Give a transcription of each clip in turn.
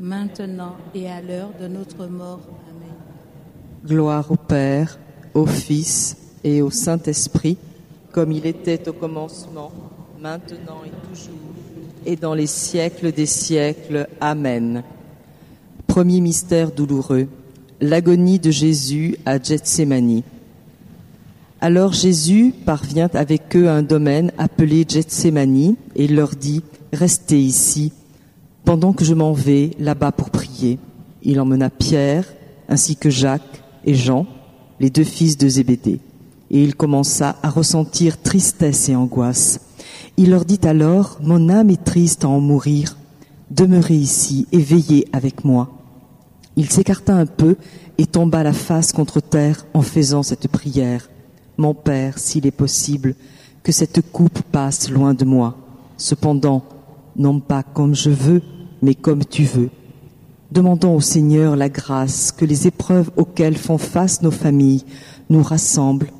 maintenant et à l'heure de notre mort. Amen. Gloire au Père, au Fils et au Saint-Esprit, comme il était au commencement, maintenant et toujours, et dans les siècles des siècles. Amen. Premier mystère douloureux, l'agonie de Jésus à Gethsémani. Alors Jésus parvient avec eux à un domaine appelé Gethsémani et leur dit Restez ici pendant que je m'en vais là-bas pour prier. Il emmena Pierre ainsi que Jacques et Jean, les deux fils de Zébédée, et il commença à ressentir tristesse et angoisse. Il leur dit alors Mon âme est triste à en mourir. Demeurez ici et veillez avec moi. Il s'écarta un peu et tomba la face contre terre en faisant cette prière. Mon Père, s'il est possible, que cette coupe passe loin de moi. Cependant, non pas comme je veux, mais comme tu veux. Demandons au Seigneur la grâce que les épreuves auxquelles font face nos familles nous rassemblent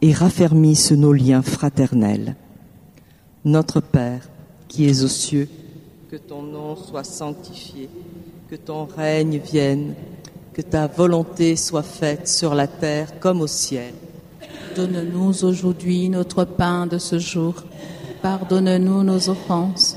et raffermissent nos liens fraternels. Notre Père, qui es aux cieux, que ton nom soit sanctifié, que ton règne vienne, que ta volonté soit faite sur la terre comme au ciel. Donne-nous aujourd'hui notre pain de ce jour. Pardonne-nous nos offenses,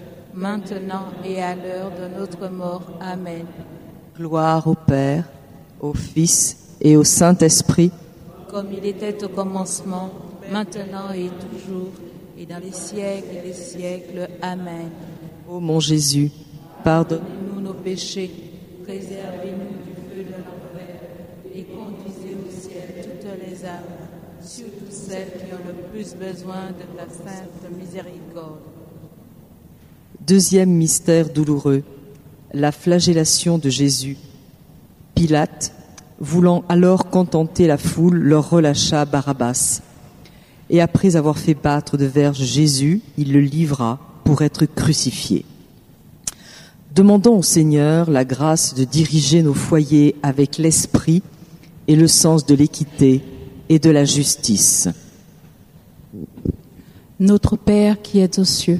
maintenant et à l'heure de notre mort. Amen. Gloire au Père, au Fils et au Saint-Esprit, Comme il était au commencement, maintenant et toujours, et dans les siècles des siècles. Amen. Ô mon Jésus, pardonne Nous nos péchés, préservez-nous du feu de l'enfer, et conduisez au ciel toutes les âmes, surtout celles qui ont le plus besoin de ta sainte miséricorde. Deuxième mystère douloureux, la flagellation de Jésus. Pilate, voulant alors contenter la foule, leur relâcha Barabbas. Et après avoir fait battre de verge Jésus, il le livra pour être crucifié. Demandons au Seigneur la grâce de diriger nos foyers avec l'esprit et le sens de l'équité et de la justice. Notre Père qui es aux cieux,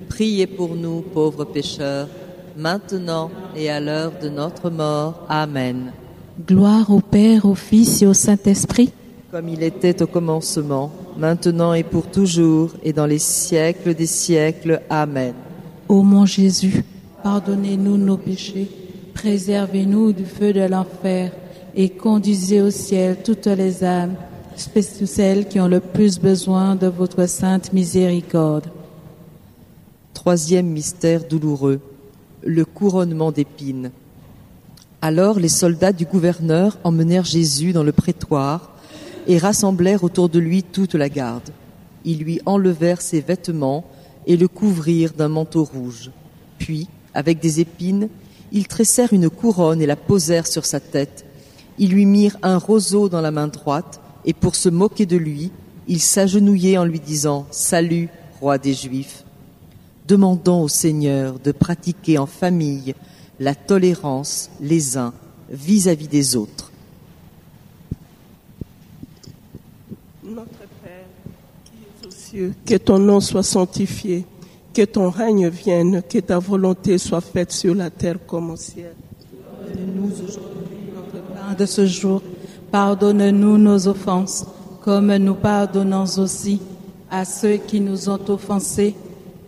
priez pour nous pauvres pécheurs, maintenant et à l'heure de notre mort. Amen. Gloire au Père, au Fils et au Saint-Esprit, Comme il était au commencement, maintenant et pour toujours, et dans les siècles des siècles. Amen. Ô mon Jésus, pardonnez-nous nos péchés, préservez-nous du feu de l'enfer, et conduisez au ciel toutes les âmes, spécialement celles qui ont le plus besoin de votre sainte miséricorde. Troisième mystère douloureux, le couronnement d'épines. Alors les soldats du gouverneur emmenèrent Jésus dans le prétoire et rassemblèrent autour de lui toute la garde. Ils lui enlevèrent ses vêtements et le couvrirent d'un manteau rouge. Puis, avec des épines, ils tressèrent une couronne et la posèrent sur sa tête. Ils lui mirent un roseau dans la main droite et pour se moquer de lui, ils s'agenouillaient en lui disant Salut, roi des Juifs. Demandons au Seigneur de pratiquer en famille la tolérance les uns vis-à-vis des autres. Notre Père, qui es aux cieux, que ton nom soit sanctifié, que ton règne vienne, que ta volonté soit faite sur la terre comme au ciel. Donne-nous aujourd'hui notre pain de ce jour. Pardonne-nous nos offenses, comme nous pardonnons aussi à ceux qui nous ont offensés,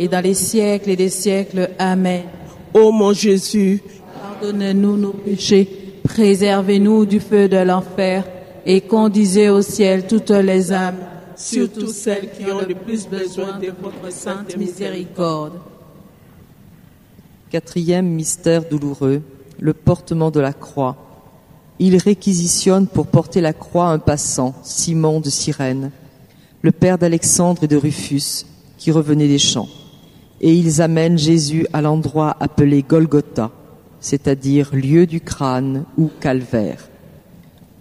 et dans les siècles et des siècles. Amen. Ô mon Jésus, Pardonnez-nous nos péchés, préservez-nous du feu de l'enfer, et conduisez au ciel toutes les âmes, surtout celles qui ont le plus besoin de votre sainte miséricorde. Quatrième mystère douloureux, le portement de la croix. Il réquisitionne pour porter la croix un passant, Simon de Cyrène, le père d'Alexandre et de Rufus, qui revenait des champs. Et ils amènent Jésus à l'endroit appelé Golgotha, c'est-à-dire lieu du crâne ou calvaire.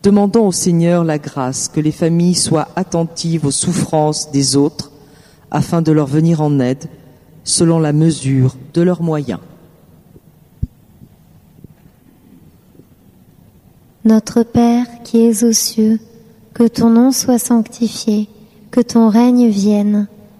Demandons au Seigneur la grâce que les familles soient attentives aux souffrances des autres afin de leur venir en aide selon la mesure de leurs moyens. Notre Père qui es aux cieux, que ton nom soit sanctifié, que ton règne vienne,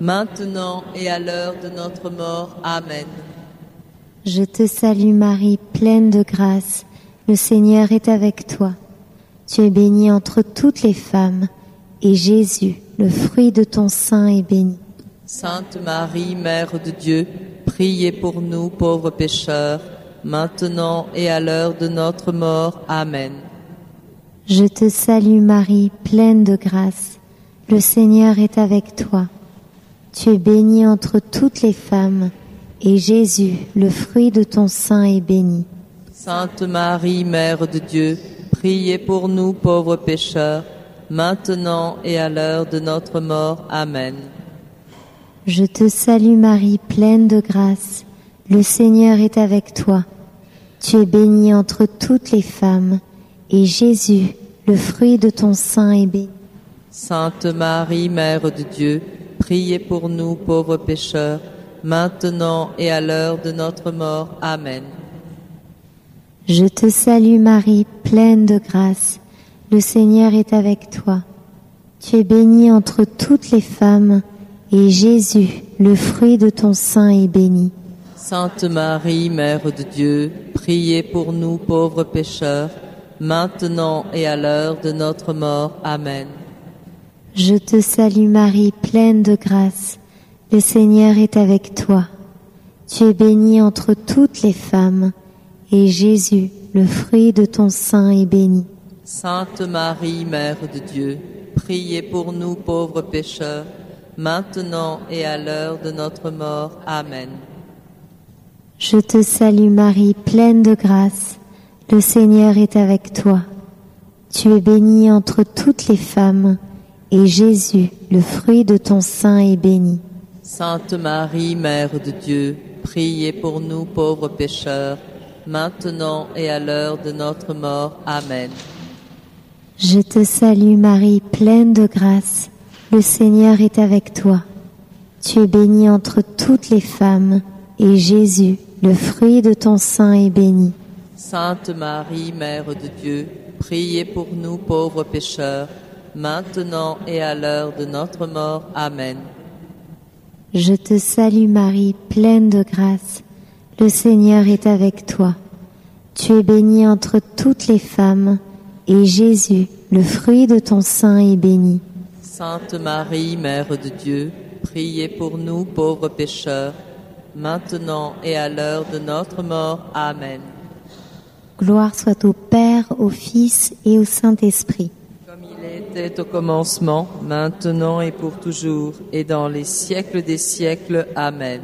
maintenant et à l'heure de notre mort. Amen. Je te salue Marie, pleine de grâce, le Seigneur est avec toi. Tu es bénie entre toutes les femmes, et Jésus, le fruit de ton sein, est béni. Sainte Marie, Mère de Dieu, priez pour nous pauvres pécheurs, maintenant et à l'heure de notre mort. Amen. Je te salue Marie, pleine de grâce, le Seigneur est avec toi. Tu es bénie entre toutes les femmes, et Jésus, le fruit de ton sein, est béni. Sainte Marie, Mère de Dieu, priez pour nous pauvres pécheurs, maintenant et à l'heure de notre mort. Amen. Je te salue Marie, pleine de grâce, le Seigneur est avec toi. Tu es bénie entre toutes les femmes, et Jésus, le fruit de ton sein, est béni. Sainte Marie, Mère de Dieu, priez pour nous pauvres pécheurs, maintenant et à l'heure de notre mort. Amen. Je te salue Marie, pleine de grâce, le Seigneur est avec toi. Tu es bénie entre toutes les femmes, et Jésus, le fruit de ton sein, est béni. Sainte Marie, Mère de Dieu, priez pour nous pauvres pécheurs, maintenant et à l'heure de notre mort. Amen. Je te salue Marie, pleine de grâce, le Seigneur est avec toi. Tu es bénie entre toutes les femmes, et Jésus, le fruit de ton sein, est béni. Sainte Marie, Mère de Dieu, priez pour nous pauvres pécheurs, maintenant et à l'heure de notre mort. Amen. Je te salue Marie, pleine de grâce. Le Seigneur est avec toi. Tu es bénie entre toutes les femmes, et Jésus, le fruit de ton sein, est béni. Sainte Marie, Mère de Dieu, priez pour nous pauvres pécheurs, maintenant et à l'heure de notre mort. Amen. Je te salue Marie, pleine de grâce. Le Seigneur est avec toi. Tu es bénie entre toutes les femmes, et Jésus, le fruit de ton sein, est béni. Sainte Marie, Mère de Dieu, priez pour nous pauvres pécheurs, maintenant et à l'heure de notre mort. Amen. Je te salue Marie, pleine de grâce. Le Seigneur est avec toi. Tu es bénie entre toutes les femmes, et Jésus, le fruit de ton sein, est béni. Sainte Marie, Mère de Dieu, priez pour nous pauvres pécheurs, maintenant et à l'heure de notre mort. Amen. Gloire soit au Père, au Fils et au Saint-Esprit. Était au commencement, maintenant et pour toujours, et dans les siècles des siècles. Amen.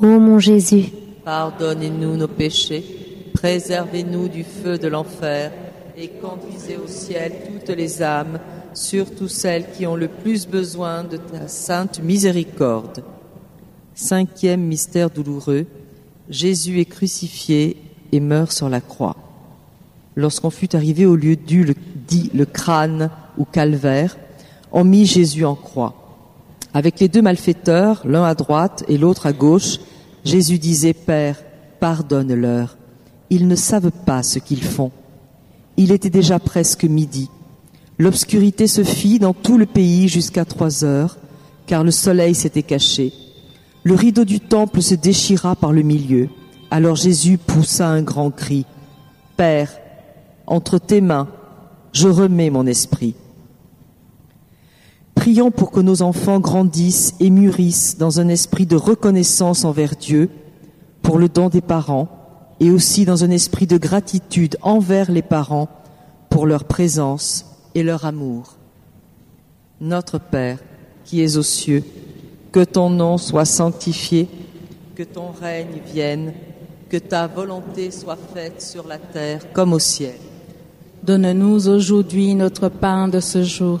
Ô mon Jésus, Pardonnez-nous nos péchés, préservez-nous du feu de l'enfer, et conduisez au ciel toutes les âmes, surtout celles qui ont le plus besoin de ta sainte miséricorde. Cinquième mystère douloureux, Jésus est crucifié et meurt sur la croix. Lorsqu'on fut arrivé au lieu du, le- dit le crâne ou calvaire, on mit Jésus en croix. Avec les deux malfaiteurs, l'un à droite et l'autre à gauche, Jésus disait, Père, pardonne-leur. Ils ne savent pas ce qu'ils font. Il était déjà presque midi. L'obscurité se fit dans tout le pays jusqu'à trois heures, car le soleil s'était caché. Le rideau du temple se déchira par le milieu. Alors Jésus poussa un grand cri. Père, entre tes mains, je remets mon esprit. Prions pour que nos enfants grandissent et mûrissent dans un esprit de reconnaissance envers Dieu, pour le don des parents, et aussi dans un esprit de gratitude envers les parents pour leur présence et leur amour. Notre Père, qui es aux cieux, que ton nom soit sanctifié, que ton règne vienne, que ta volonté soit faite sur la terre comme au ciel. Donne-nous aujourd'hui notre pain de ce jour.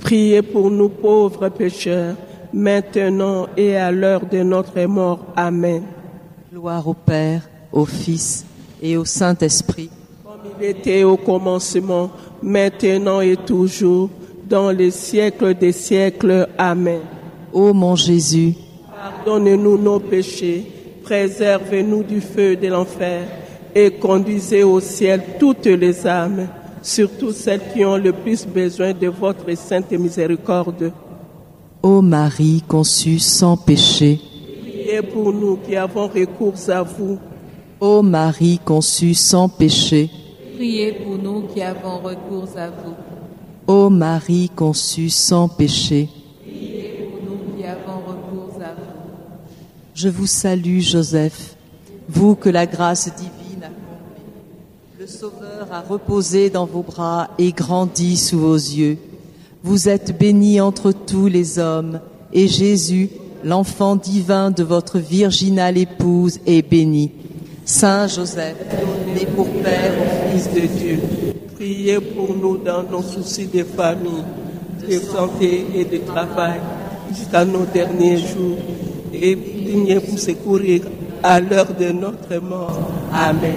priez pour nous pauvres pécheurs, maintenant et à l'heure de notre mort. Amen. Gloire au Père, au Fils et au Saint-Esprit. Comme il était au commencement, maintenant et toujours, dans les siècles des siècles. Amen. Ô mon Jésus, Pardonnez-nous nos péchés, préservez-nous du feu de l'enfer et conduisez au ciel toutes les âmes, surtout celles qui ont le plus besoin de votre sainte miséricorde. ô Marie conçue sans péché, Priez pour nous qui avons recours à vous. ô Marie conçue sans péché, Priez pour nous qui avons recours à vous. ô Marie conçue sans péché. Pour nous qui avons recours à vous. Je vous salue Joseph, vous que la grâce divine. Le Sauveur a reposé dans vos bras et grandi sous vos yeux. Vous êtes béni entre tous les hommes, et Jésus, l'enfant divin de votre virginale épouse, est béni. Saint Joseph, né pour Père au Fils de Dieu, priez pour nous dans nos soucis de famille, de santé et de travail, jusqu'à nos derniers jours, et priez pour secourir à l'heure de notre mort. Amen.